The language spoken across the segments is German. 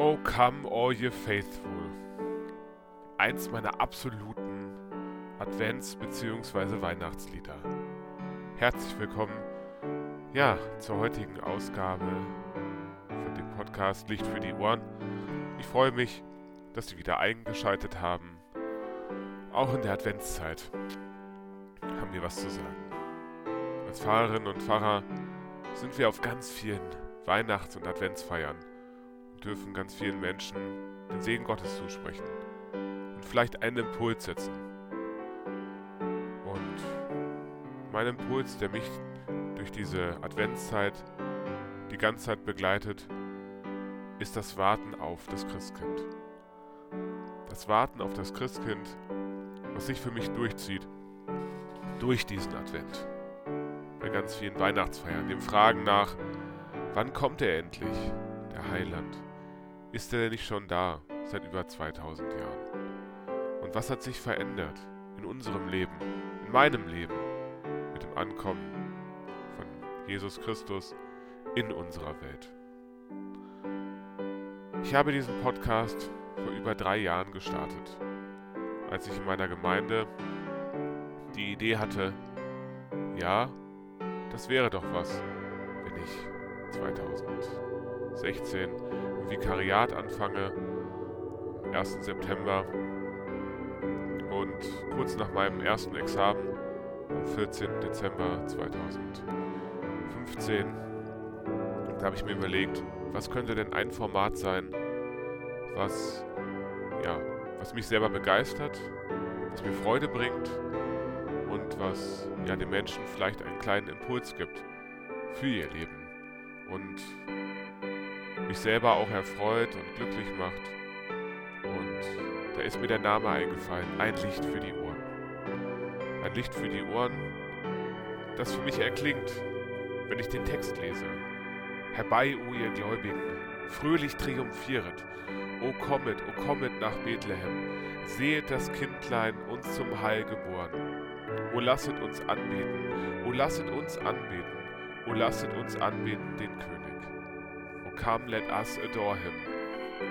Oh, come all ye faithful. Eins meiner absoluten Advents- bzw. Weihnachtslieder. Herzlich willkommen, ja, zur heutigen Ausgabe von dem Podcast Licht für die Ohren. Ich freue mich, dass Sie wieder eingeschaltet haben. Auch in der Adventszeit haben wir was zu sagen. Als Pfarrerinnen und Pfarrer sind wir auf ganz vielen Weihnachts- und Adventsfeiern dürfen ganz vielen Menschen den Segen Gottes zusprechen und vielleicht einen Impuls setzen. Und mein Impuls, der mich durch diese Adventszeit die ganze Zeit begleitet, ist das Warten auf das Christkind. Das Warten auf das Christkind, was sich für mich durchzieht, durch diesen Advent. Bei ganz vielen Weihnachtsfeiern, dem Fragen nach, wann kommt er endlich, der Heiland? Ist er denn nicht schon da, seit über 2000 Jahren? Und was hat sich verändert in unserem Leben, in meinem Leben, mit dem Ankommen von Jesus Christus in unserer Welt? Ich habe diesen Podcast vor über drei Jahren gestartet, als ich in meiner Gemeinde die Idee hatte, ja, das wäre doch was, wenn ich 2016 Vikariat anfange, am 1. September und kurz nach meinem ersten Examen am 14. Dezember 2015, da habe ich mir überlegt, was könnte denn ein Format sein, was, ja, was mich selber begeistert, was mir Freude bringt und was ja den Menschen vielleicht einen kleinen Impuls gibt für ihr Leben und mich selber auch erfreut und glücklich macht. Und da ist mir der Name eingefallen, ein Licht für die Ohren. Ein Licht für die Ohren, das für mich erklingt, wenn ich den Text lese. Herbei, o ihr Gläubigen, fröhlich triumphieret. O kommet, o kommet nach Bethlehem, sehet das Kindlein uns zum Heil geboren. O lasset uns anbeten, o lasset uns anbeten, o lasset uns anbeten den König. Come, let us adore him,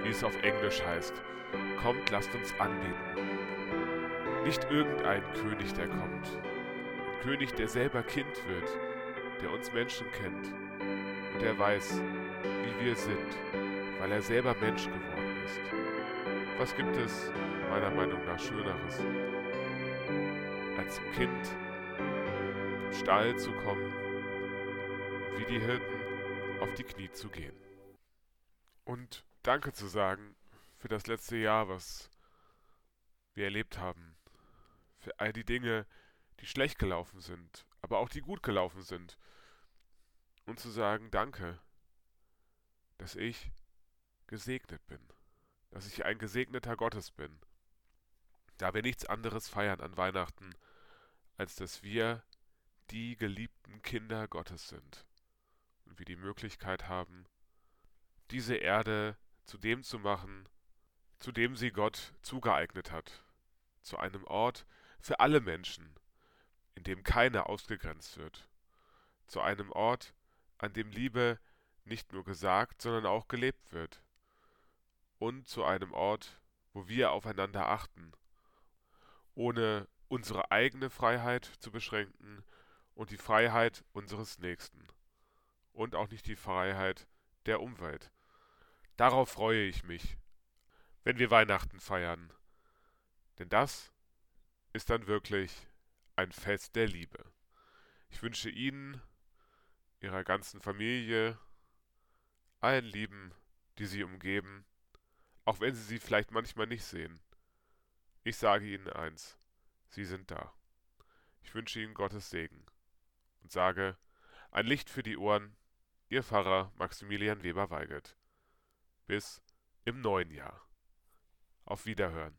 wie es auf Englisch heißt. Kommt, lasst uns anbeten. Nicht irgendein König, der kommt. Ein König, der selber Kind wird, der uns Menschen kennt und der weiß, wie wir sind, weil er selber Mensch geworden ist. Was gibt es meiner Meinung nach Schöneres, als zum Kind im Stall zu kommen und wie die Hirten auf die Knie zu gehen? Und Danke zu sagen für das letzte Jahr, was wir erlebt haben, für all die Dinge, die schlecht gelaufen sind, aber auch die gut gelaufen sind. Und zu sagen, danke, dass ich gesegnet bin, dass ich ein gesegneter Gottes bin, da wir nichts anderes feiern an Weihnachten, als dass wir die geliebten Kinder Gottes sind. Und wir die Möglichkeit haben, diese Erde zu dem zu machen, zu dem sie Gott zugeeignet hat, zu einem Ort für alle Menschen, in dem keiner ausgegrenzt wird, zu einem Ort, an dem Liebe nicht nur gesagt, sondern auch gelebt wird, und zu einem Ort, wo wir aufeinander achten, ohne unsere eigene Freiheit zu beschränken und die Freiheit unseres Nächsten. Und auch nicht die Freiheit der Umwelt. Darauf freue ich mich, wenn wir Weihnachten feiern, denn das ist dann wirklich ein Fest der Liebe. Ich wünsche Ihnen, Ihrer ganzen Familie, allen Lieben, die Sie umgeben, auch wenn Sie sie vielleicht manchmal nicht sehen. Ich sage Ihnen eins, Sie sind da. Ich wünsche Ihnen Gottes Segen und sage, ein Licht für die Ohren, Ihr Pfarrer Maximilian Weber-Weigelt. Bis im neuen Jahr. Auf Wiederhören.